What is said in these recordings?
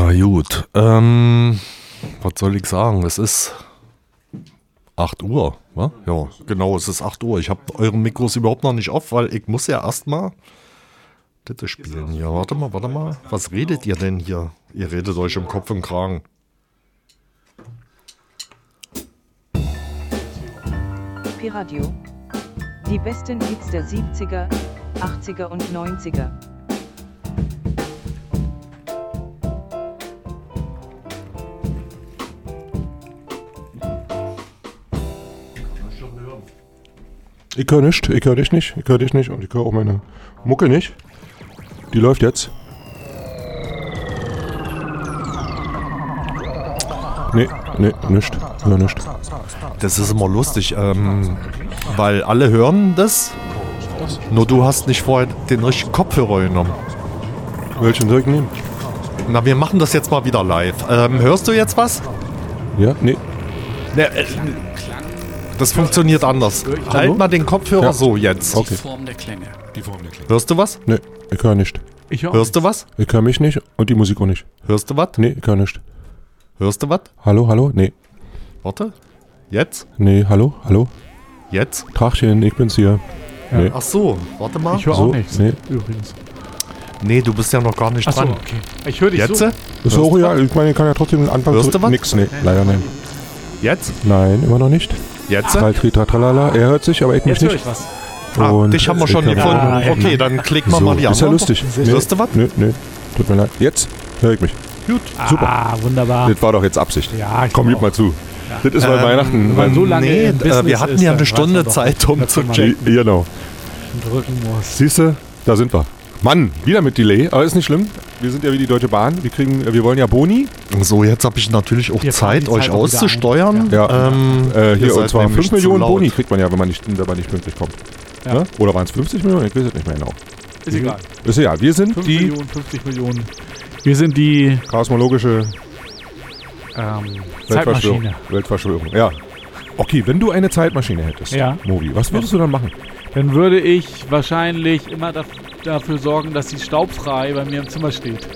Na gut, ähm, was soll ich sagen? Es ist 8 Uhr, wa? Ja, genau, es ist 8 Uhr. Ich habe euren Mikros überhaupt noch nicht auf, weil ich muss ja erstmal das spielen hier. Warte mal, warte mal. Was redet ihr denn hier? Ihr redet euch im Kopf und Kragen. Piradio. Die besten Hits der 70er, 80er und 90er. Ich höre nicht, ich höre dich nicht, ich höre dich nicht und ich höre auch meine Mucke nicht. Die läuft jetzt. Nee, nee, nicht, hör nicht. Das ist immer lustig, ähm, weil alle hören das. Nur du hast nicht vorher den richtigen Kopfhörer genommen. Welchen soll ich nehmen? Na, wir machen das jetzt mal wieder live. Ähm, hörst du jetzt was? Ja, nee. Ne, äh, das funktioniert anders. Halt mal den Kopfhörer Ja. so jetzt. Okay. Die Form der Klänge. Die Form der Klänge. Hörst du was? Nee, ich höre nicht. Ich höre Hörst du was? Ich höre mich nicht und die Musik auch nicht. Hörst du was? Nee, ich höre nicht. Hörst du was? Hallo, hallo? Nee. Warte. Jetzt? Nee, hallo, hallo? Jetzt? Trachchen, ich bin's hier. Nee. Ach so, warte mal. Ich höre So, auch nichts. nee. Übrigens. Nee, du bist ja noch gar nicht Achso, dran. okay. Ich höre dich Jetzt? so. Ist auch ja, ich meine, ich kann ja trotzdem den Anfang Hörst du was? Nix, nee, leider nein. Jetzt? Nein, immer noch nicht. Jetzt? Trall, tri, tra, tralala. Er hört sich, aber ich mich Jetzt höre ich nicht. was. Ah, Und dich haben wir schon gefunden. Ah, ja. okay, dann klicken wir So, mal die ist ja lustig. Hörst du was? Nö, nö. Tut mir leid. Jetzt höre ich mich. Gut. Super. Ah, wunderbar. Das war doch jetzt Absicht. Ja, ich Komm, glaub gib mal zu. Das ist bei Ähm, Weihnachten. weil so lange nee, im äh, wir hatten ist, ja dann eine weiß Stunde doch, Zeit, um dass zu man checken. Genau. drücken muss. Siehst du, da sind wir. Mann, wieder mit Delay, aber ist nicht schlimm. Wir sind ja wie die Deutsche Bahn. Wir kriegen, äh, wir wollen ja Boni. So, jetzt habe ich natürlich auch Zeit, euch Zeit wieder auszusteuern. ein. Ja. Ähm, Äh, hier, und zwar nämlich 5 zu Millionen. Boni kriegt man ja, wenn man nicht, wenn man nicht pünktlich kommt. Ja. Ne? Oder waren es 50 Millionen? Ich weiß es nicht mehr genau. Ist egal. Ist egal. Wir sind 5 die Millionen, 50 Millionen. Wir sind die kosmologische ähm, Weltverschwörung. Zeitmaschine. Weltverschwörung. Ja. Okay, wenn du eine Zeitmaschine hättest, Ja. Mobi, was würdest du dann machen? Dann würde ich wahrscheinlich immer daf dafür sorgen, dass sie staubfrei bei mir im Zimmer steht.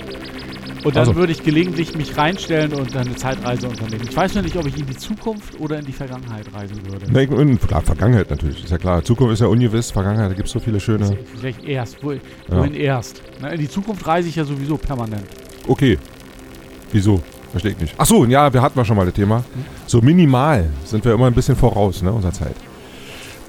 Und dann Also. würde ich gelegentlich mich reinstellen und dann eine Zeitreise unternehmen. Ich weiß noch nicht, ob ich in die Zukunft oder in die Vergangenheit reisen würde. Nee, in, klar, Vergangenheit natürlich, ist ja klar. Zukunft ist ja ungewiss, Vergangenheit, da gibt es so viele schöne. Vielleicht erst. Wo, Ja. Wohin erst? Na, in die Zukunft reise ich ja sowieso permanent. Okay. Wieso? Verstehe ich nicht. Ach so, ja, wir hatten wir schon mal das Thema. So minimal sind wir immer ein bisschen voraus, ne, unserer Zeit.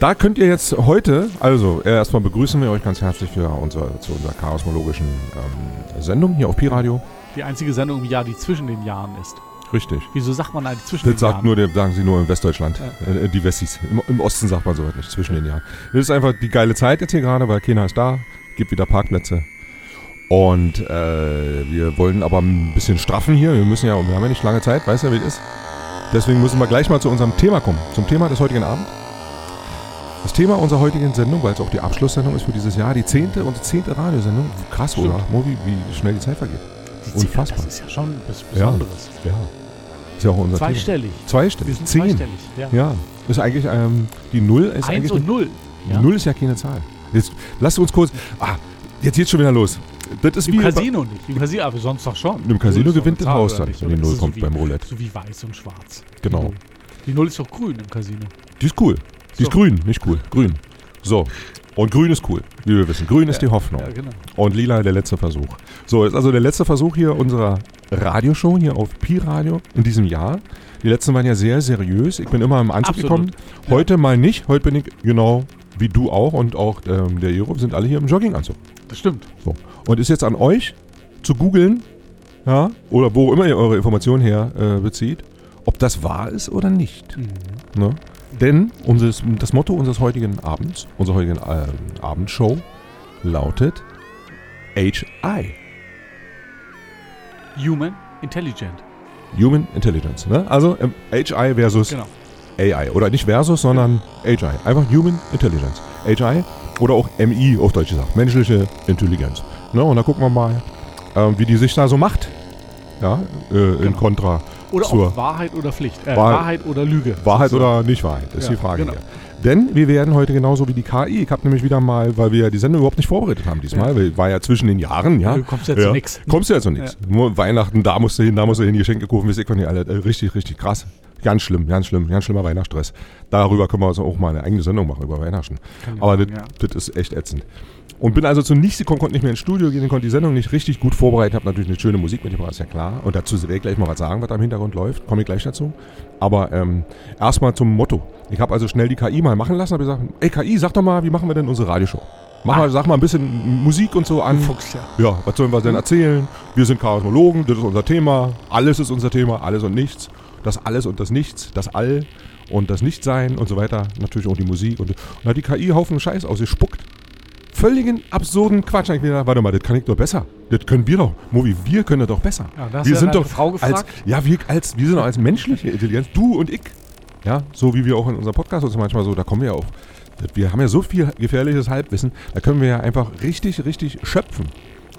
Da könnt ihr jetzt heute, also äh, erstmal begrüßen wir euch ganz herzlich für unser, zu unserer chaosmologischen ähm, Sendung hier auf Pi-Radio. Die einzige Sendung im Jahr, die zwischen den Jahren ist. Richtig. Wieso sagt man eigentlich zwischen Das den sagt Jahren? nur, der- sagen sie nur in Westdeutschland. Äh, die Wessis. Im, Im Osten sagt man so nicht, zwischen den Jahren. Das ist einfach die geile Zeit jetzt hier gerade, weil keiner ist da. Gibt wieder Parkplätze. Und äh, wir wollen aber ein bisschen straffen hier. Wir müssen ja, wir haben ja nicht lange Zeit, weißt du, wie es ist. Deswegen müssen wir gleich mal zu unserem Thema kommen. Zum Thema des heutigen Abends. Das Thema unserer heutigen Sendung, weil es auch die Abschlusssendung ist für dieses Jahr, die zehnte und zehnte Radiosendung. Krass, oder? Mobi, wie schnell die Zeit vergeht. Unfassbar. Das ist ja schon was Ja. Besonderes. Ja. Ist ja auch unser Thema. Zweistellig. Zweistellig. Wir sind Zehn. zweistellig. Ja. Ja, ist eigentlich ähm, die Null ist Eins eigentlich und null. Die Null ist ja keine Zahl. Jetzt lasst uns kurz. Ah, jetzt geht's schon wieder los. Das ist Im wie Casino nicht. Im Casino, aber sonst doch schon. Im Casino gewinnt das Haus dann, wenn die Null kommt so wie, beim Roulette. So wie weiß und schwarz. Genau. Die Null ist doch grün im Casino. Die ist cool. Die ist grün, nicht cool. Grün. So. Und grün ist cool, wie wir wissen. Grün ist die Hoffnung. Ja, genau. Und lila der letzte Versuch. So, ist also der letzte Versuch hier unserer Radioshow hier auf Pi Radio in diesem Jahr. Die letzten waren ja sehr seriös. Ich bin immer im Anzug Absolut. gekommen. Heute mal nicht. Heute bin ich genau wie du auch und auch ähm, der Jero sind alle hier im Jogginganzug. Das stimmt. So. Und ist jetzt an euch zu googeln, ja, oder wo immer ihr eure Informationen her äh, bezieht, ob das wahr ist oder nicht. Ne? Denn unseres, das Motto unseres heutigen Abends, unserer heutigen äh, Abendshow, lautet HI, Human Intelligent. Human Intelligence. Ne? Also ähm, HI versus Genau. AI. Oder nicht versus, sondern HI. Einfach Human Intelligence. HI oder auch MI auf Deutsch gesagt. Menschliche Intelligenz. Ne? Und da gucken wir mal, ähm, wie die sich da so macht. Ja, äh, in Genau. Kontra Oder zur auch Wahrheit oder Pflicht. Äh, Wahrheit- Wahrheit oder Lüge. Wahrheit oder nicht Wahrheit, ist Ja, die Frage genau. hier. Denn wir werden heute genauso wie die KI. Ich habe nämlich wieder mal, weil wir ja die Sendung überhaupt nicht vorbereitet haben diesmal, Ja. weil war ja zwischen den Jahren, ja. Du kommst ja zu nix. Kommst du ja zu nichts. Nur Weihnachten, da musst du hin, da musst du hin, Geschenke kaufen, weiß ich nicht alle. Äh, Richtig, richtig krass. Ganz schlimm, ganz schlimm, ganz schlimmer Weihnachtsstress. Darüber können wir also auch mal eine eigene Sendung machen, über Weihnachten. Kann Aber das, das ist echt ätzend. Und bin also zu nichts gekommen, konnte nicht mehr ins Studio gehen, konnte die Sendung nicht richtig gut vorbereiten, habe natürlich eine schöne Musik mitgebracht, ist ja klar. Und dazu werde ich gleich mal was sagen, was da im Hintergrund läuft, komme ich gleich dazu. Aber ähm, erstmal zum Motto. Ich habe also schnell die KI mal machen lassen, habe gesagt, ey KI, sag doch mal, wie machen wir denn unsere Radioshow? Mach mal, sag mal ein bisschen Musik und so an. Fuchs, ja. Ja, was sollen wir denn erzählen? Wir sind Chaosmologen, das ist unser Thema. Alles ist unser Thema, alles und nichts. Das Alles und das Nichts, das All und das Nichtsein und so weiter. Natürlich auch die Musik. Und, und da hat die KI Haufen Scheiß aus, sie spuckt. Völligen absurden Quatsch. Ich gedacht, warte mal, das kann ich doch besser. Das können wir doch. Movi, wir können das doch besser. Ja, wir sind doch Frau als, gefragt? ja, wir, als, wir sind doch als menschliche Intelligenz, du und ich. Ja, so wie wir auch in unserem Podcast uns manchmal so, da kommen wir auf. Wir haben ja so viel gefährliches Halbwissen, da können wir ja einfach richtig, richtig schöpfen.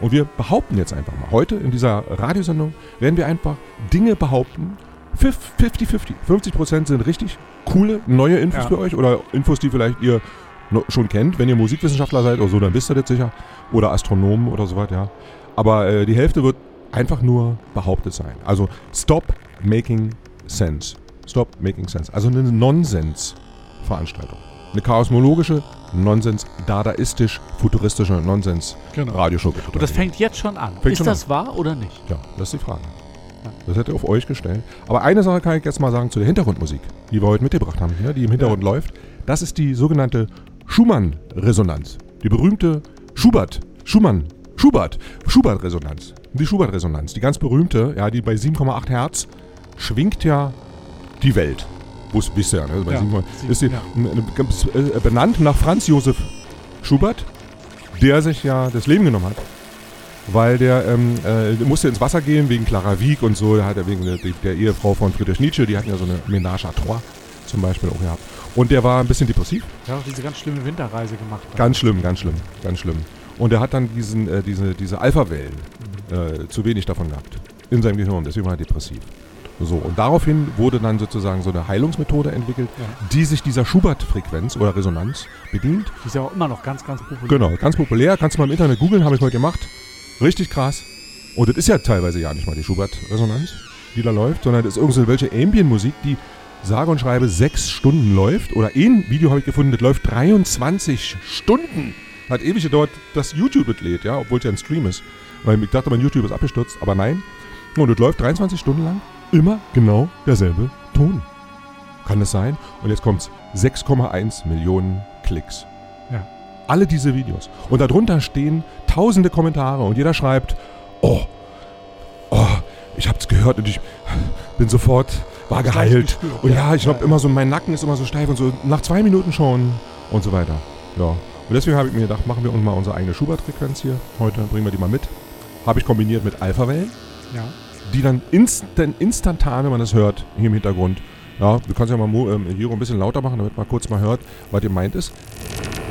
Und wir behaupten jetzt einfach mal, heute in dieser Radiosendung werden wir einfach Dinge behaupten, 50-50. 50% sind richtig coole, neue Infos Ja. für euch oder Infos, die vielleicht ihr schon kennt. Wenn ihr Musikwissenschaftler seid oder so, dann wisst ihr das sicher. Oder Astronomen oder so was, ja. Aber äh, die Hälfte wird einfach nur behauptet sein. Also stop making sense. Stop making sense. Also eine Nonsens-Veranstaltung. Eine chaosmologische, Nonsens, dadaistisch, futuristische Nonsens-Radioshow. Ja. Und das fängt jetzt schon an. Fängt ist schon das wahr oder nicht? Ja, das ist die Frage. Das hätte auf euch gestellt. Aber eine Sache kann ich jetzt mal sagen zu der Hintergrundmusik, die wir heute mitgebracht haben hier, die im Hintergrund läuft. Das ist die sogenannte Schumann-Resonanz. Die berühmte Schubert, Schumann, Schubert, Schubert-Resonanz. Die Schubert-Resonanz, die ganz berühmte, ja, die bei 7,8 Hertz schwingt ja die Welt. Wo es ja, ne? Bei Ja, 7,8 sieben, ist die, ja. äh, ganz, äh, benannt nach Franz Josef Schubert, der sich ja das Leben genommen hat weil der ähm, äh, musste ins Wasser gehen wegen Clara Wieck und so. Da hat er wegen der, der Ehefrau von Friedrich Nietzsche, die hatten ja so eine Ménage à trois zum Beispiel auch gehabt. Und der war ein bisschen depressiv. Der hat auch diese ganz schlimme Winterreise gemacht. Ganz schlimm, ganz schlimm, ganz schlimm. Und er hat dann diesen, äh, diese, diese Alpha-Wellen äh, zu wenig davon gehabt in seinem Gehirn. Deswegen war er depressiv. So, und daraufhin wurde dann sozusagen so eine Heilungsmethode entwickelt, Ja. die sich dieser Schubert-Frequenz oder Resonanz bedient. Die ist ja auch immer noch ganz, ganz populär. Genau, ganz populär. Kannst du mal im Internet googeln, habe ich heute gemacht. Richtig krass. Und das ist ja teilweise ja nicht mal die Schubert-Resonanz, die da läuft, sondern das ist irgendwelche Ambient-Musik, die sage und schreibe sechs Stunden läuft. Oder ein Video habe ich gefunden, das läuft 23 Stunden. Hat ewig gedauert, dass YouTube das lädt, ja, obwohl es ja ein Stream ist. Weil ich dachte, mein YouTube ist abgestürzt, aber nein. Und das läuft 23 Stunden lang, immer genau derselbe Ton. Kann das sein? Und jetzt kommt's. 6,1 Millionen Klicks. Alle diese Videos. Und darunter stehen tausende Kommentare und jeder schreibt, oh, oh, ich hab's gehört und ich bin sofort, war geheilt. gespürt. Und ja, ich Ja, glaube immer so, mein Nacken ist immer so steif und so, nach zwei Minuten schon und so weiter. Ja. Und deswegen habe ich mir gedacht, machen wir uns mal unsere eigene Schubert-Frequenz hier. Heute bringen wir die mal mit. Habe ich kombiniert mit Alpha-Wellen Ja. die dann instant, instantan, wenn man das hört, hier im Hintergrund. Ja, du kannst ja mal ähm, Jiro ein bisschen lauter machen, damit man kurz mal hört, was ihr meint ist.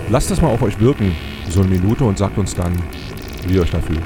Lasst das mal auf euch wirken, so eine Minute, und sagt uns dann, wie ihr euch da fühlt.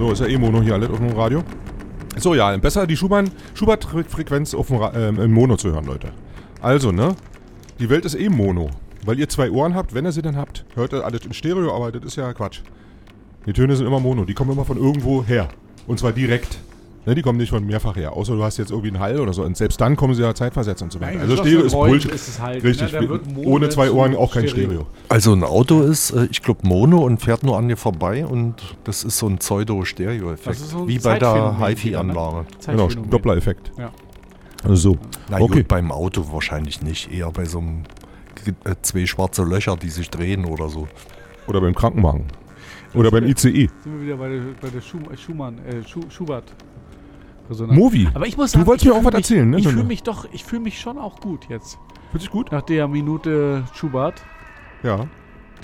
So, ist ja eh Mono hier alles auf dem Radio. So, ja, besser die Schubert-Frequenz ähm, in Mono zu hören, Leute. Also, ne? Die Welt ist eh Mono. Weil ihr zwei Ohren habt, wenn ihr sie denn habt. Hört ihr alles in Stereo, aber das ist ja Quatsch. Die Töne sind immer Mono. Die kommen immer von irgendwo her. Und zwar direkt. Ne, die kommen nicht von mehrfach her. Außer du hast jetzt irgendwie einen Hall oder so. Und selbst dann kommen sie ja zeitversetzt und so weiter. Also Stereo ist Bullshit. Ist es halt, Richtig. Ne? Ohne zwei Ohren auch kein Stereo. Also ein Auto ist, äh, ich glaube, Mono und fährt nur an dir vorbei und das ist so ein Pseudo-Stereo-Effekt. So Wie bei der wieder, HiFi-Anlage. Genau. Doppler-Effekt. Ja. Also so. Na Okay. gut, beim Auto wahrscheinlich nicht. Eher bei so einem äh, zwei schwarze Löcher, die sich drehen oder so. Oder beim Krankenwagen. Oder beim ICE. Sind wir wieder bei der, bei der Schum Schumann, äh, Schu Schubert. Resonanz. Movi. Aber ich muss Du sagen, wolltest ich mir auch was mich, erzählen, ne? Ich So fühle mich doch, ich fühle mich schon auch gut jetzt. Fühlt sich gut? Nach der Minute Schubert, Ja.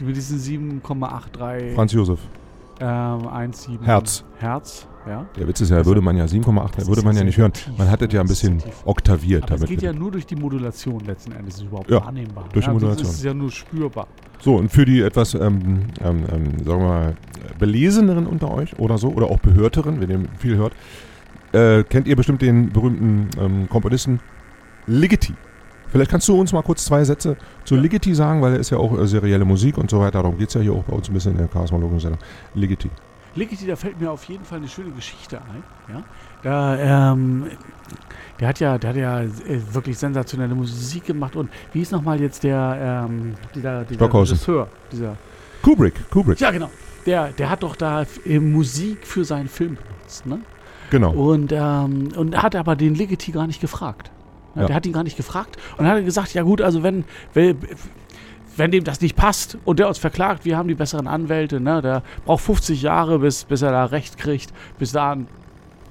mit diesen 7,83 Franz Josef. ähm, 1,7 Herz. Herz, ja. Der Witz ist ja, würde man ja 7,8, Das würde man ja nicht hören. Man hat das ja ein Das bisschen oktaviert Aber es damit. geht ja nur durch die Modulation letzten Endes ist überhaupt Ja, wahrnehmbar. durch die ja, Modulation. Das ist ja nur spürbar. So, und für die etwas, ähm, ähm, ähm, sagen wir mal, beleseneren unter euch oder so, oder auch Behörteren, wenn ihr viel hört, äh, kennt ihr bestimmt den berühmten ähm, Komponisten Ligeti. Vielleicht kannst du uns mal kurz zwei Sätze zu Ligeti sagen, weil er ist ja auch äh, serielle Musik und so weiter. Darum geht es ja hier auch bei uns ein bisschen in der Chaosmologen-Sendung. Ligeti. Ligeti, da fällt mir auf jeden Fall eine schöne Geschichte ein. Ja? Da, ähm, der hat ja, der hat ja äh, wirklich sensationelle Musik gemacht und wie ist nochmal jetzt der, ähm, dieser, dieser. Regisseur, dieser, Kubrick, Kubrick, ja genau, der, der hat doch da äh, Musik für seinen Film benutzt, ne? Genau. Und, ähm, und hat aber den Ligeti gar nicht gefragt. Ja, Ja. Der hat ihn gar nicht gefragt und hat gesagt, ja gut, also wenn, wenn, wenn dem das nicht passt und der uns verklagt, wir haben die besseren Anwälte, ne, der braucht 50 Jahre, bis, bis er da Recht kriegt. Bis dahin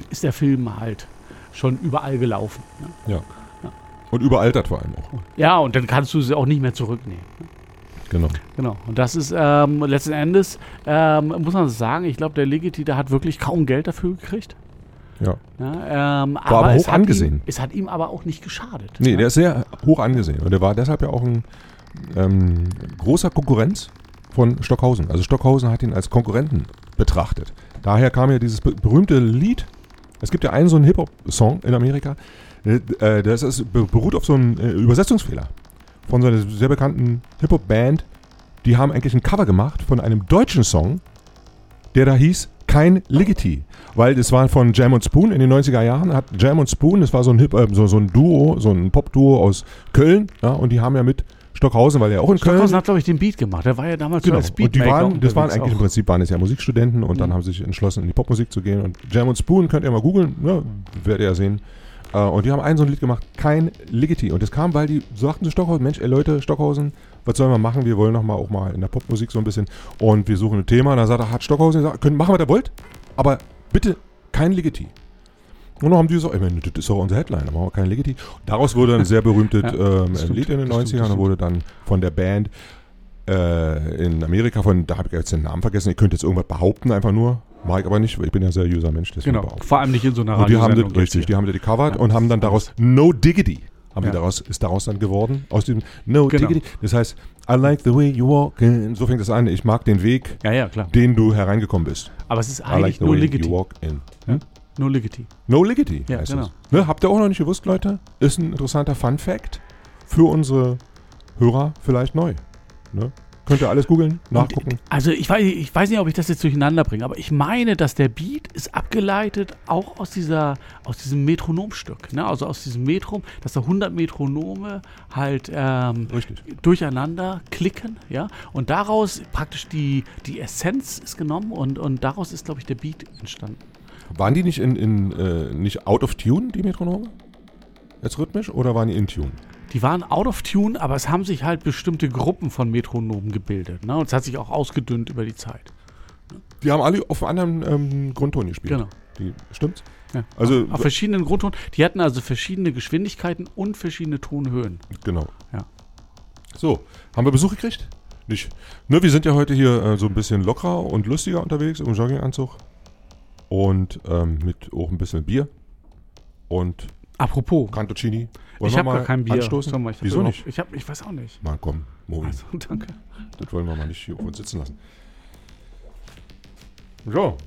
ist der Film halt schon überall gelaufen. Ne? Und überaltert vor allem auch. Ja, und dann kannst du sie auch nicht mehr zurücknehmen. Genau. Genau. Und das ist ähm, letzten Endes, ähm, muss man sagen, ich glaube, der Legiti, der hat wirklich kaum Geld dafür gekriegt. Ja. Ja, ähm, aber es hoch angesehen. Ihm, es hat ihm aber auch nicht geschadet. Nee, ja. der ist sehr hoch angesehen. Und der war deshalb ja auch ein ähm, großer Konkurrenz von Stockhausen. Also Stockhausen hat ihn als Konkurrenten betrachtet. Daher kam ja dieses be berühmte Lied. Es gibt ja einen so einen Hip-Hop-Song in Amerika. Äh, äh, das ist, be beruht auf so einem äh, Übersetzungsfehler von so einer sehr bekannten Hip-Hop-Band. Die haben eigentlich ein Cover gemacht von einem deutschen Song, der da hieß Kein Ligeti. Weil das war von Jam und Spoon in den 90er Jahren. Hat Jam und Spoon, das war so ein, Hip, äh, so, so ein Duo, so ein Pop-Duo aus Köln. Ja, und die haben ja mit Stockhausen, weil er auch in Köln Stockhausen hat, glaube ich, den Beat gemacht. Der war ja damals Genau. so als Und die Beatmaker waren, das waren eigentlich im auch. Prinzip waren es ja Musikstudenten und dann Mhm. haben sie sich entschlossen, in die Popmusik zu gehen. Und Jam und Spoon könnt ihr mal googeln, ne, werdet ihr ja sehen. Äh, und die haben ein so ein Lied gemacht, kein Ligeti. Und das kam, weil die sagten zu Stockhausen, Mensch, ey Leute, Stockhausen, was sollen wir machen? Wir wollen noch mal auch mal in der Popmusik so ein bisschen und wir suchen ein Thema. Und da sagt er, hat Stockhausen gesagt, könnt machen, was ihr wollt, aber bitte kein Ligeti. Und dann haben die gesagt, ey, das ist doch unser Headline, da machen wir kein Ligeti. Daraus wurde ein sehr berühmtes Ja, ähm, Lied in den das 90ern stimmt, das und wurde dann von der Band äh, in Amerika von, da habe ich jetzt den Namen vergessen, ihr könnt jetzt irgendwas behaupten, einfach nur. Mach ich aber nicht, weil ich bin ja seriöser Mensch, deswegen Genau. Vor allem nicht in so einer Und die haben das, richtig, die haben das gecovert Ja, und haben dann das daraus No Diggity, haben Ja. daraus, ist daraus dann geworden, aus dem No Genau. Diggity. Das heißt, I like the way you walk, in. so fängt es an, ich mag den Weg, Ja, ja, den du hereingekommen bist. Aber es ist I like eigentlich Ligeti. you walk in. Nur Ligeti. No Liggity Ja, heißt genau. es. Ne, habt ihr auch noch nicht gewusst, Leute? Ist ein interessanter Fun Fact für unsere Hörer vielleicht neu. Ne? Könnt ihr alles googeln, nachgucken. Also ich weiß, ich weiß nicht, ob ich das jetzt durcheinander bringe, aber ich meine, dass der Beat ist abgeleitet auch aus dieser, aus diesem Metronomstück. Ne? Also aus diesem Metrum, dass da 100 Metronome halt ähm, durcheinander klicken, ja. Und daraus praktisch die, die Essenz ist genommen und, und daraus ist, glaube ich, der Beat entstanden. Waren die nicht in, in äh, nicht out of tune, die Metronome? Jetzt rhythmisch oder waren die in tune? Die waren out of tune, aber es haben sich halt bestimmte Gruppen von Metronomen gebildet. Ne? Und es hat sich auch ausgedünnt über die Zeit. Die haben alle auf einem anderen ähm, Grundton gespielt. Genau. Die, stimmt's? Ja. Also- auf, auf verschiedenen Grundtonen. Die hatten also verschiedene Geschwindigkeiten und verschiedene Tonhöhen. Genau. Ja. So, haben wir Besuch gekriegt? Nicht. Ne, wir sind ja heute hier äh, so ein bisschen lockerer und lustiger unterwegs im Jogginganzug. Und ähm, mit auch ein bisschen Bier. Und Apropos, Cantuccini. Wollen ich habe mal gar kein Bier. Anstoßen? Mal, ich Wieso nicht? Ich, hab, ich weiß auch nicht. Mann, komm, Mobi. Also, danke. Das wollen wir mal nicht hier auf uns sitzen lassen. So,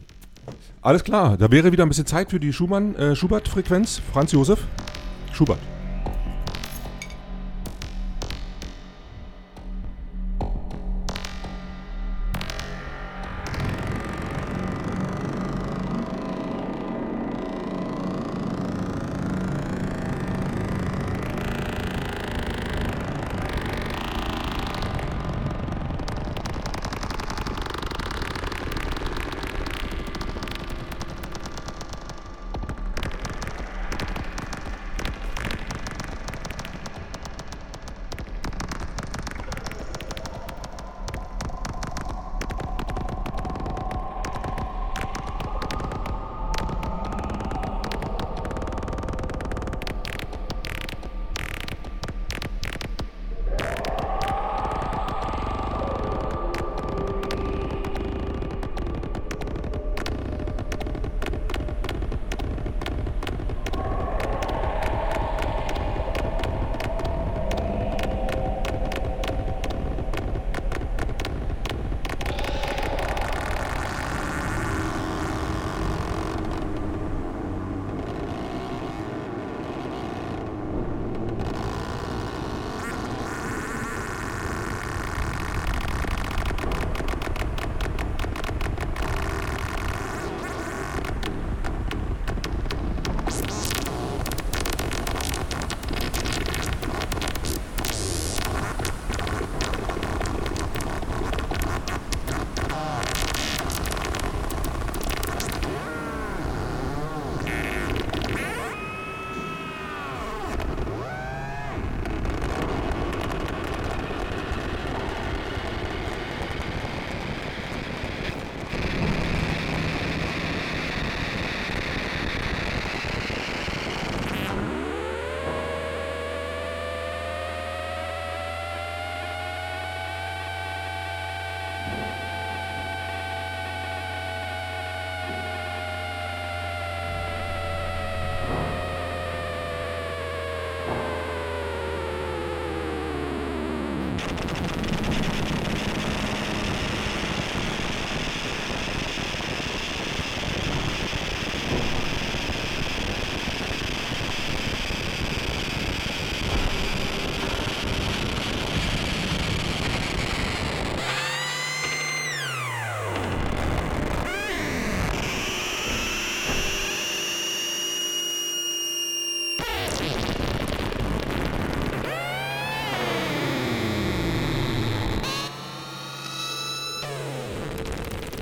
Alles klar, da wäre wieder ein bisschen Zeit für die Schumann, äh, Schubert-Frequenz. Franz Josef. Schubert.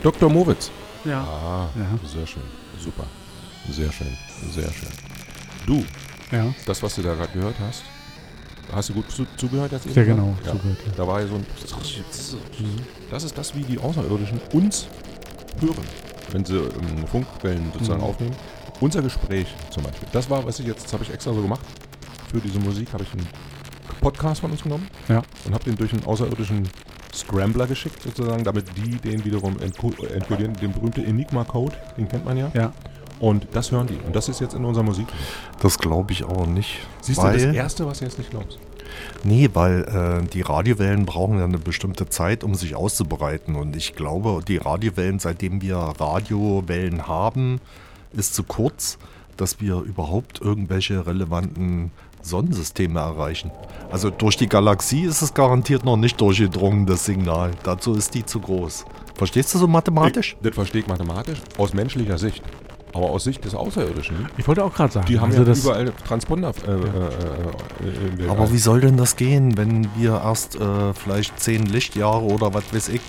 Dr. Mowitz. Ja. Ah, Ja. sehr schön. Super. Sehr schön. Sehr schön. Du, Ja. das, was du da gerade gehört hast, hast du gut zu, zugehört jetzt eben? Sehr genau. Ja. zugehört, ja. Da war ja so ein. Das ist das, wie die Außerirdischen uns hören, wenn sie ähm, Funkwellen sozusagen Mhm. aufnehmen. Unser Gespräch zum Beispiel. Das war, was ich jetzt, das habe ich extra so gemacht. Für diese Musik habe ich einen Podcast von uns genommen Ja. und habe den durch einen außerirdischen Scrambler geschickt, sozusagen, damit die den wiederum entko- entkodieren. Den berühmten Enigma-Code, den kennt man ja. Ja. Und das hören die. Und das ist jetzt in unserer Musik. Das glaube ich aber nicht. Siehst du, das Erste, was du jetzt nicht glaubst. Nee, weil äh, die Radiowellen brauchen ja eine bestimmte Zeit, um sich auszubreiten. Und ich glaube, die Radiowellen, seitdem wir Radiowellen haben, ist zu kurz, dass wir überhaupt irgendwelche relevanten Sonnensysteme erreichen. Also durch die Galaxie ist es garantiert noch nicht durchgedrungen, das Signal. Dazu ist die zu groß. Verstehst du so mathematisch? Ich, das verstehe ich mathematisch, aus menschlicher Sicht. Aber aus Sicht des Außerirdischen, Ich wollte auch gerade sagen. die haben also ja das, überall Transponder. Äh, äh, äh, in der Aber wie soll denn das gehen, wenn wir erst äh, vielleicht zehn Lichtjahre oder was weiß ich,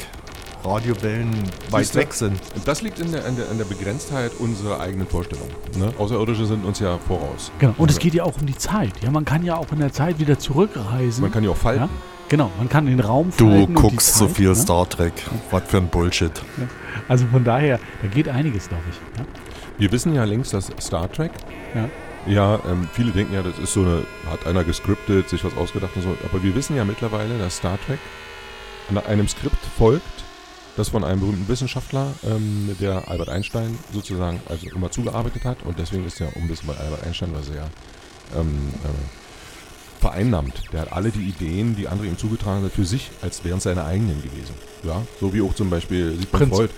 Radiowellen weit weg sind? Das liegt in der, in der, in der Begrenztheit unserer eigenen Vorstellung. Ne? Außerirdische sind uns ja voraus. Genau. Und es Also, geht ja auch um die Zeit. Ja, man kann ja auch in der Zeit wieder zurückreisen. Man kann ja auch falten. ja? Genau, man kann den Raum Du falten und die guckst Zeit, so viel ne? Star Trek. Was für ein Bullshit. Also von daher, da geht einiges, glaube ich. Ja? Wir wissen ja längst, dass Star Trek, Ja. ja, ähm, viele denken ja, das ist so eine, hat einer gescriptet, sich was ausgedacht und so. Aber wir wissen ja mittlerweile, dass Star Trek an einem Skript folgt, das von einem berühmten Wissenschaftler, ähm, der Albert Einstein sozusagen also immer zugearbeitet hat. Und deswegen ist ja um ein bisschen bei Albert Einstein, weil sie ja ähm, äh, vereinnahmt. Der hat alle die Ideen, die andere ihm zugetragen hat, für sich, als wären es seine eigenen gewesen. Ja, so wie auch zum Beispiel Sigmund Prinz. Freud.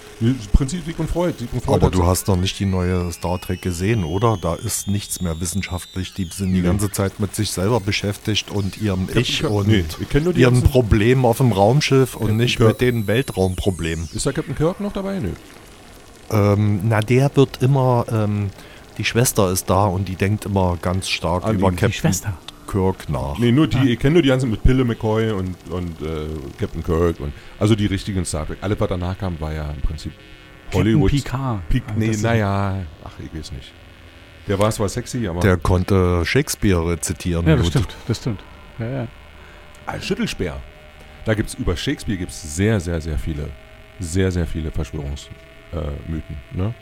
Prinzip Sigmund Freud. Sigmund Freud Aber du hast noch nicht die neue Star Trek gesehen, oder? Da ist nichts mehr wissenschaftlich. Die sind die ganze Zeit mit sich selber beschäftigt und ihrem Ich Kirk- und nee, ich die ihren Problemen auf dem Raumschiff und Captain nicht Kirk. mit den Weltraumproblemen. Ist da Captain Kirk noch dabei? Nö. Ähm, na, der wird immer, ähm, die Schwester ist da und die denkt immer ganz stark Ah, die- über die Captain Schwester. Kirk nach. Nee, nur die, ich kenne nur die ganzen mit Pille McCoy und, und äh, Captain Kirk und also die richtigen Star Trek. Alles, was danach kam, war ja im Prinzip Hollywood. Picard. Pik, Also nee, naja, ach, ich weiß nicht. Der war zwar sexy, aber. Der konnte Shakespeare rezitieren. Ja, das gut. stimmt, das stimmt. Ja, ja. Ah, Schüttelspeer. Da gibt es über Shakespeare gibt's sehr, sehr, sehr viele, sehr, sehr viele Verschwörungsmythen. Äh, ne?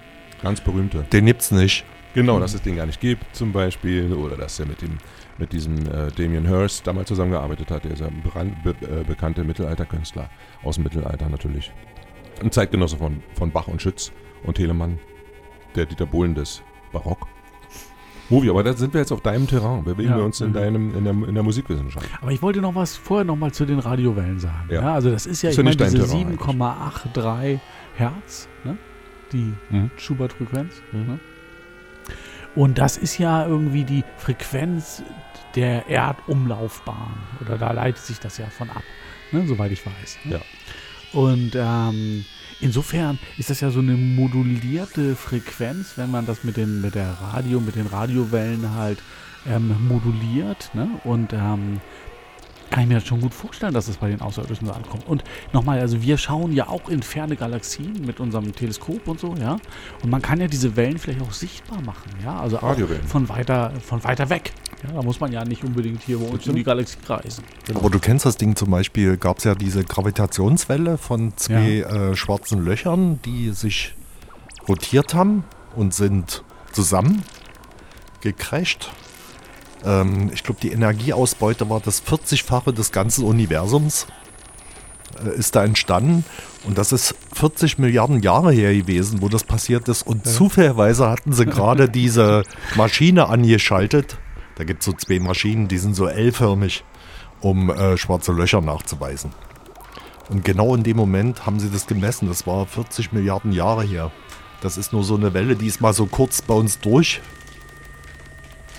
Ganz berühmte. Den gibt's nicht. Genau, dass es den gar nicht gibt, zum Beispiel. Oder dass er mit dem mit diesem äh, Damien Hirst damals zusammengearbeitet hat. Der ist ja ein beran- be äh, bekannte Mittelalterkünstler aus dem Mittelalter natürlich. Ein Zeitgenosse von, von Bach und Schütz und Telemann. Der Dieter Bohlen des Barock. Movie, aber da sind wir jetzt auf deinem Terrain. Bewegen Ja. wir uns in, Mhm. deinem, in, der, in der Musikwissenschaft. Aber ich wollte noch was vorher noch mal zu den Radiowellen sagen. Ja. Ja. also das ist ja, Ist ich meine, diese Terrain 7,83 Hertz, ne? die Mhm. Schubert-Frequenz. Mhm. Ne? Und das ist ja irgendwie die Frequenz der Erdumlaufbahn. Oder da leitet sich das ja von ab, ne? soweit ich weiß. Ne? Ja. Und ähm, insofern ist das ja so eine modulierte Frequenz, wenn man das mit, den, mit der Radio, mit den Radiowellen halt ähm, moduliert. Ne? Und ähm, kann ich mir das schon gut vorstellen, dass es bei den Außerirdischen so ankommt. Und nochmal, also wir schauen ja auch in ferne Galaxien mit unserem Teleskop und so, ja. Und man kann ja diese Wellen vielleicht auch sichtbar machen, ja. Also auch von weiter, von weiter weg. Ja, da muss man ja nicht unbedingt hier bei uns in die Galaxie reisen. Aber du kennst das Ding zum Beispiel, gab es ja diese Gravitationswelle von zwei äh, schwarzen Löchern, die sich rotiert haben und sind zusammen gecrasht. Ähm, ich glaube, die Energieausbeute war das 40-fache des ganzen Universums. Äh, ist da entstanden. Und das ist 40 Milliarden Jahre her gewesen, wo das passiert ist. Und zufälligerweise hatten sie gerade diese Maschine angeschaltet. Da gibt es so zwei Maschinen, die sind so L-förmig, um äh, schwarze Löcher nachzuweisen. Und genau in dem Moment haben sie das gemessen. Das war 40 Milliarden Jahre her. Das ist nur so eine Welle, die ist mal so kurz bei uns durch.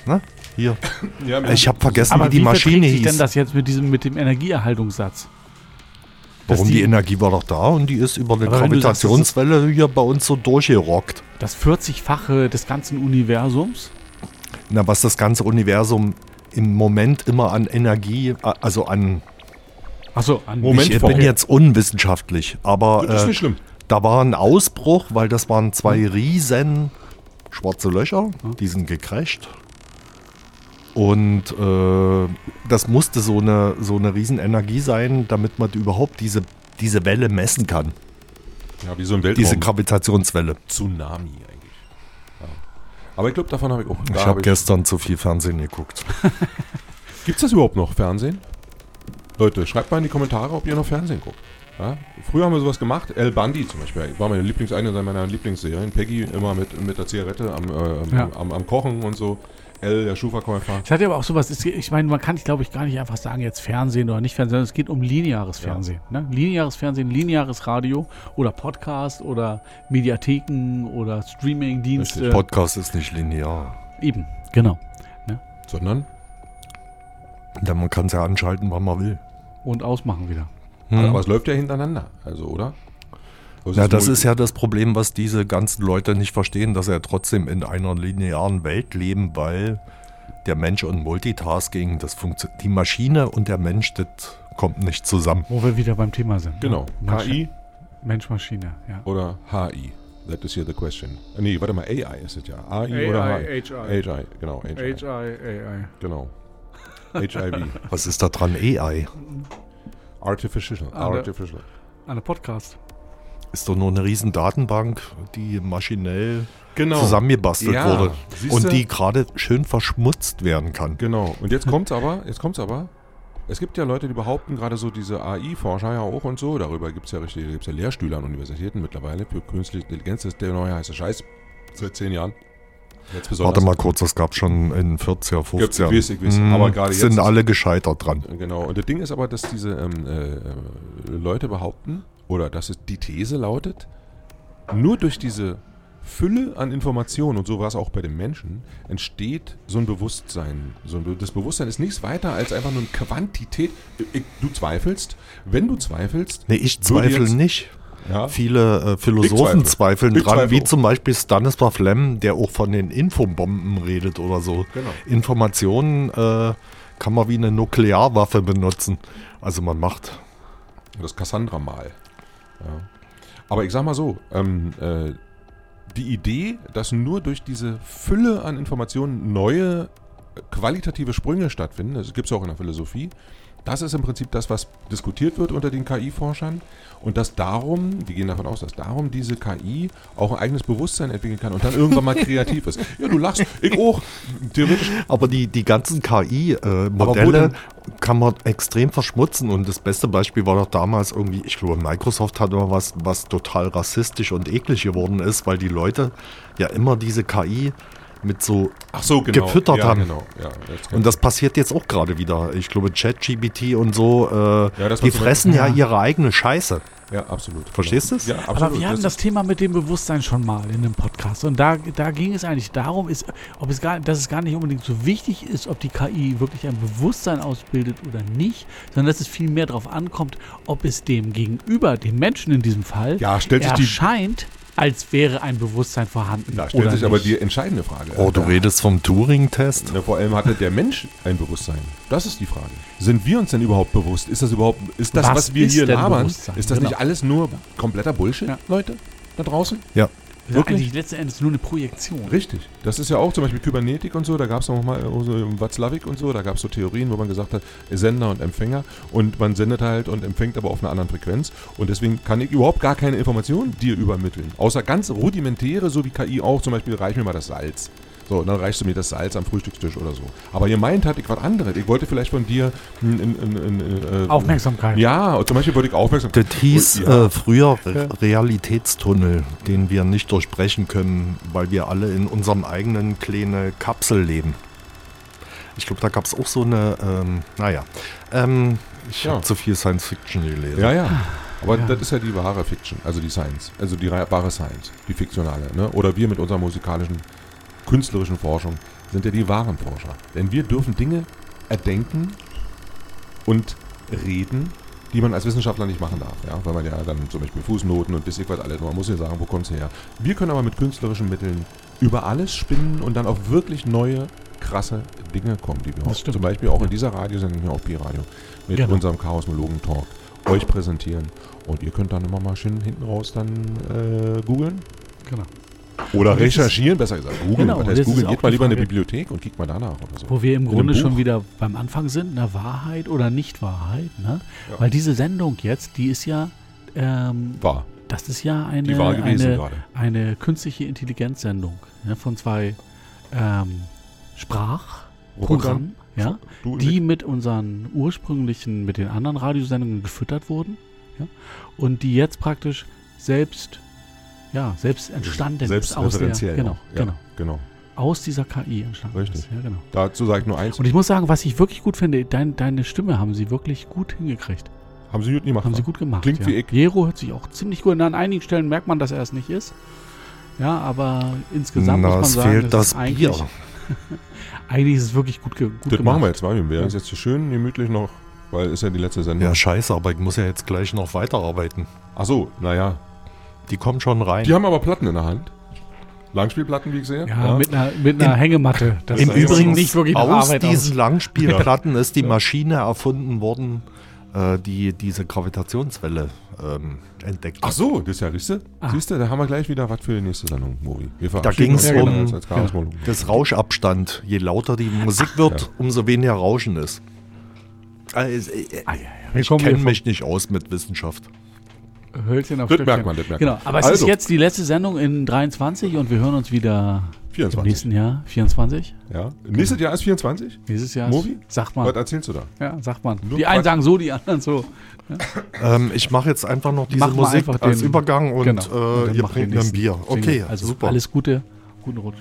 Ne? Hier. Ja, Ich habe vergessen, Aber wie die wie Maschine hieß. denn das jetzt mit diesem, mit dem Energieerhaltungssatz? Warum die, die- Energie war doch da und die ist über eine du sagst, Gravitationswelle hier bei uns so durchgerockt. Das 40-fache des ganzen Universums? Na, was das ganze Universum im Moment immer an Energie, äh, also an. Achso, an Moment, ich bin jetzt unwissenschaftlich, aber Das ist äh, nicht schlimm. da war ein Ausbruch, weil das waren zwei riesen schwarze Löcher, die sind gecrasht. Und äh, das musste so eine, so eine riesen Energie sein, damit man überhaupt diese, diese Welle messen kann. Ja, wie so ein Diese Weltraum. Gravitationswelle. Tsunami eigentlich. Ja. Aber ich glaube, davon habe ich auch. Ich habe gestern zu viel Fernsehen geguckt. Gibt es das überhaupt noch, Fernsehen? Leute, schreibt mal in die Kommentare, ob ihr noch Fernsehen guckt. Ja? Früher haben wir sowas gemacht. El Bundy zum Beispiel. War meine Lieblings eine meiner Lieblingsserien. Peggy immer mit, mit der Zigarette am, äh, Ja. am, am Kochen und so. El, der Schuhverkäufer. Es hat ja aber auch sowas, ich meine, man kann, glaube ich, gar nicht einfach sagen, jetzt Fernsehen oder nicht Fernsehen, sondern es geht um lineares Ja. Fernsehen. Ne? Lineares Fernsehen, lineares Radio oder Podcast oder Mediatheken oder Streamingdienste. Podcast ist nicht linear. Eben, genau. Sondern, Denn man kann es ja anschalten, wann man will. Und ausmachen wieder. aber es läuft ja hintereinander. Also, oder? Das Ja, das multi- ist ja das Problem, was diese ganzen Leute nicht verstehen, dass sie ja trotzdem in einer linearen Welt leben, weil der Mensch und Multitasking, das funktioniert. Die Maschine und der Mensch, das kommt nicht zusammen. Wo wir wieder beim Thema sind. Genau. Ne? Mensch- KI Mensch, Maschine, ja. oder HI? That is here the question. Äh, Nee, warte mal, AI ist es ja. AI, oder HI? HI. HI, genau. HI. AI. Genau. HIV. Was ist da dran? AI. Artificial. Artificial. Eine Podcast. Ist doch nur eine riesen Datenbank, die maschinell Genau. zusammengebastelt Ja, wurde. Und die gerade schön verschmutzt werden kann. Genau. Und jetzt kommt's aber, jetzt kommt's aber. Es gibt ja Leute, die behaupten, gerade so diese AI-Forscher ja auch und so, darüber gibt es ja richtig, gibt's ja Lehrstühle an Universitäten mittlerweile für künstliche Intelligenz, das ist der neue heiße Scheiß seit zehn Jahren. Warte mal kurz, das gab schon in 40er, 50er. Gibt's, ich weiß, ich weiß, Hm, aber gerade jetzt sind alle gescheitert dran. Genau. Und das Ding ist aber, dass diese ähm, äh, Leute behaupten, oder dass es die These lautet, nur durch diese Fülle an Informationen, und so war es auch bei den Menschen, entsteht so ein Bewusstsein. So ein das Bewusstsein ist nichts weiter als einfach nur eine Quantität. Du zweifelst. Wenn du zweifelst, Nee, ich zweifle jetzt- nicht. ja, Viele äh, Philosophen zweifle. zweifeln Ich dran, zweifle wie zum Beispiel Stanislav Lem, der auch von den Infobomben redet oder so. Genau. Informationen äh, kann man wie eine Nuklearwaffe benutzen. Also man macht. das Cassandra-Mal. Ja. Aber ich sag mal so, ähm, äh, die Idee, dass nur durch diese Fülle an Informationen neue qualitative Sprünge stattfinden, das gibt es auch in der Philosophie, das ist im Prinzip das, was diskutiert wird unter den KI-Forschern und dass darum, die gehen davon aus, dass darum diese KI auch ein eigenes Bewusstsein entwickeln kann und dann irgendwann mal kreativ ist. Ja, du lachst, ich auch. Theoretisch Aber die, die ganzen KI-Modelle kann man extrem verschmutzen. Und das beste Beispiel war doch damals irgendwie, ich glaube, Microsoft hatte mal was, was total rassistisch und eklig geworden ist, weil die Leute ja immer diese KI mit so Ach so, genau. gefüttert ja, haben. Genau. Ja, Und das passiert jetzt auch gerade wieder. Ich glaube, ChatGPT und so, äh, Ja, das die fressen ja. ihre eigene Scheiße. ja, absolut. Verstehst genau. du's? Ja, absolut. Aber wir hatten das Thema mit dem Bewusstsein schon mal in dem Podcast. Und da, da ging es eigentlich darum, ist, ob es gar, dass es gar nicht unbedingt so wichtig ist, ob die KI wirklich ein Bewusstsein ausbildet oder nicht, sondern dass es viel mehr darauf ankommt, ob es dem Gegenüber, dem Menschen in diesem Fall, Ja, stellt sich die- erscheint, als wäre ein Bewusstsein vorhanden. Da stellt oder sich aber nicht. die entscheidende Frage. Oh, du Ja. redest vom Turing-Test? Ja, vor allem hatte der Mensch ein Bewusstsein. Das ist die Frage. Sind wir uns denn überhaupt bewusst? Ist das überhaupt, ist das, was, Was wir hier labern, ist das Genau. nicht alles nur kompletter Bullshit, Ja. Leute? Da draußen? Ja. Das ist Wirklich? eigentlich letzten Endes nur eine Projektion. Richtig. Das ist ja auch zum Beispiel Kybernetik und so, da gab es noch mal äh, so Watzlawick und so, da gab es so Theorien, wo man gesagt hat, Sender und Empfänger und man sendet halt und empfängt aber auf einer anderen Frequenz und deswegen kann ich überhaupt gar keine Informationen dir übermitteln, außer ganz rudimentäre, so wie KI auch, zum Beispiel reich mir mal das Salz. So, und dann reichst du mir das Salz am Frühstückstisch oder so. Aber ihr meint hat ich was anderes. Ich wollte vielleicht von dir ein, ein, äh, Aufmerksamkeit. Ja, zum Beispiel wollte ich Aufmerksamkeit. Das hieß Und, ja. äh, früher Re Realitätstunnel, den wir nicht durchbrechen können, weil wir alle in unserem eigenen kleine Kapsel leben. Ich glaube, da gab es auch so eine, ähm, naja, ähm, ich Ja. habe zu viel Science Fiction gelesen. Ja, ja. Aber Ja. das ist ja die wahre Fiction, also die Science, also die wahre Science, die fiktionale. Ne? Oder wir mit unserer musikalischen, künstlerischen Forschung sind ja die wahren Forscher. Denn wir dürfen Dinge erdenken und reden, die man als Wissenschaftler nicht machen darf. Ja? Weil man ja dann zum Beispiel Fußnoten und bis ich was alles, man muss ja sagen, wo kommt es her. Wir können aber mit künstlerischen Mitteln über alles spinnen und dann auf wirklich neue, krasse Dinge kommen, die wir auch, zum Beispiel auch in dieser Radiosendung hier auf Pi-Radio mit Genau. unserem Chaosmologen-Talk euch präsentieren. Und ihr könnt dann immer mal schön hinten raus dann äh, googeln. Genau. Oder Und recherchieren, besser gesagt. Googeln. Genau, heißt das auch Geht mal lieber in eine Bibliothek und kickt mal danach oder so. Wo wir im In Grunde schon wieder beim Anfang sind, eine Wahrheit oder Nicht-Wahrheit. Ne? Ja. Weil diese Sendung jetzt, die ist ja, ähm, War. das ist ja eine, Die war gewesen eine, gerade. eine künstliche Intelligenzsendung ja, von zwei ähm, Sprachprogrammen, ja, die mit unseren ursprünglichen, mit den anderen Radiosendungen gefüttert wurden ja, und die jetzt praktisch selbst, ja, selbst entstanden ist aus der, Selbstreferenziell genau. Ja, genau, genau. aus dieser KI entstanden Richtig. ist. Ja, genau. Dazu sage ich nur eins. Und ich muss sagen, was ich wirklich gut finde, dein, deine Stimme haben sie wirklich gut hingekriegt. haben sie gut gemacht. Haben sie gut gemacht. Klingt ja. wie ich. Jero hört sich auch ziemlich gut an. An einigen Stellen merkt man, dass er es nicht ist. Ja, aber insgesamt Na, muss man es sagen, fehlt das, das eigentlich, Bier. eigentlich ist es wirklich gut, gut Das gemacht. machen wir jetzt mal. Wir werden uns jetzt hier schön gemütlich noch, weil ist ja die letzte Sendung. Ja, scheiße, aber ich muss ja jetzt gleich noch weiterarbeiten. Ach so, naja. Die kommen schon rein. Die haben aber Platten in der Hand. Langspielplatten, wie ich sehe. Ja, mit einer, mit einer Im- Hängematte. Das Im Übrigen nicht wirklich nach aus Arbeit diesen aus. Langspielplatten ist die Maschine erfunden worden, äh, die diese Gravitationswelle ähm, entdeckt Ach so, das ist ja, siehst du? Ah. Siehst du, da haben wir gleich wieder was für die nächste Sendung, Movi. Wir Da uns wieder um- als- als Chaosmologen. Das Rauschabstand. Je lauter die Musik wird, Ja. umso weniger Rauschen ist. Also, Ah, ja, ja. Ich kommen kenne mich nicht aus mit Wissenschaft. Hölzchen auf Das Stöckchen. merkt man, das merkt Genau, man. aber es Also. ist jetzt die letzte Sendung in 23 und wir hören uns wieder im 24. nächsten Jahr. 24? Ja. Nächstes Jahr ist 24? Nächstes Jahr. Movi? Sagt Was man. erzählst du da? Ja, sagt man. Nur Die einen sagen so, die anderen so. Ähm, ich mache jetzt einfach noch diese Musik als den- Übergang und Genau. äh, Und ihr bringt mir ein Bier. Okay. Also super. alles Gute, guten Rutsch.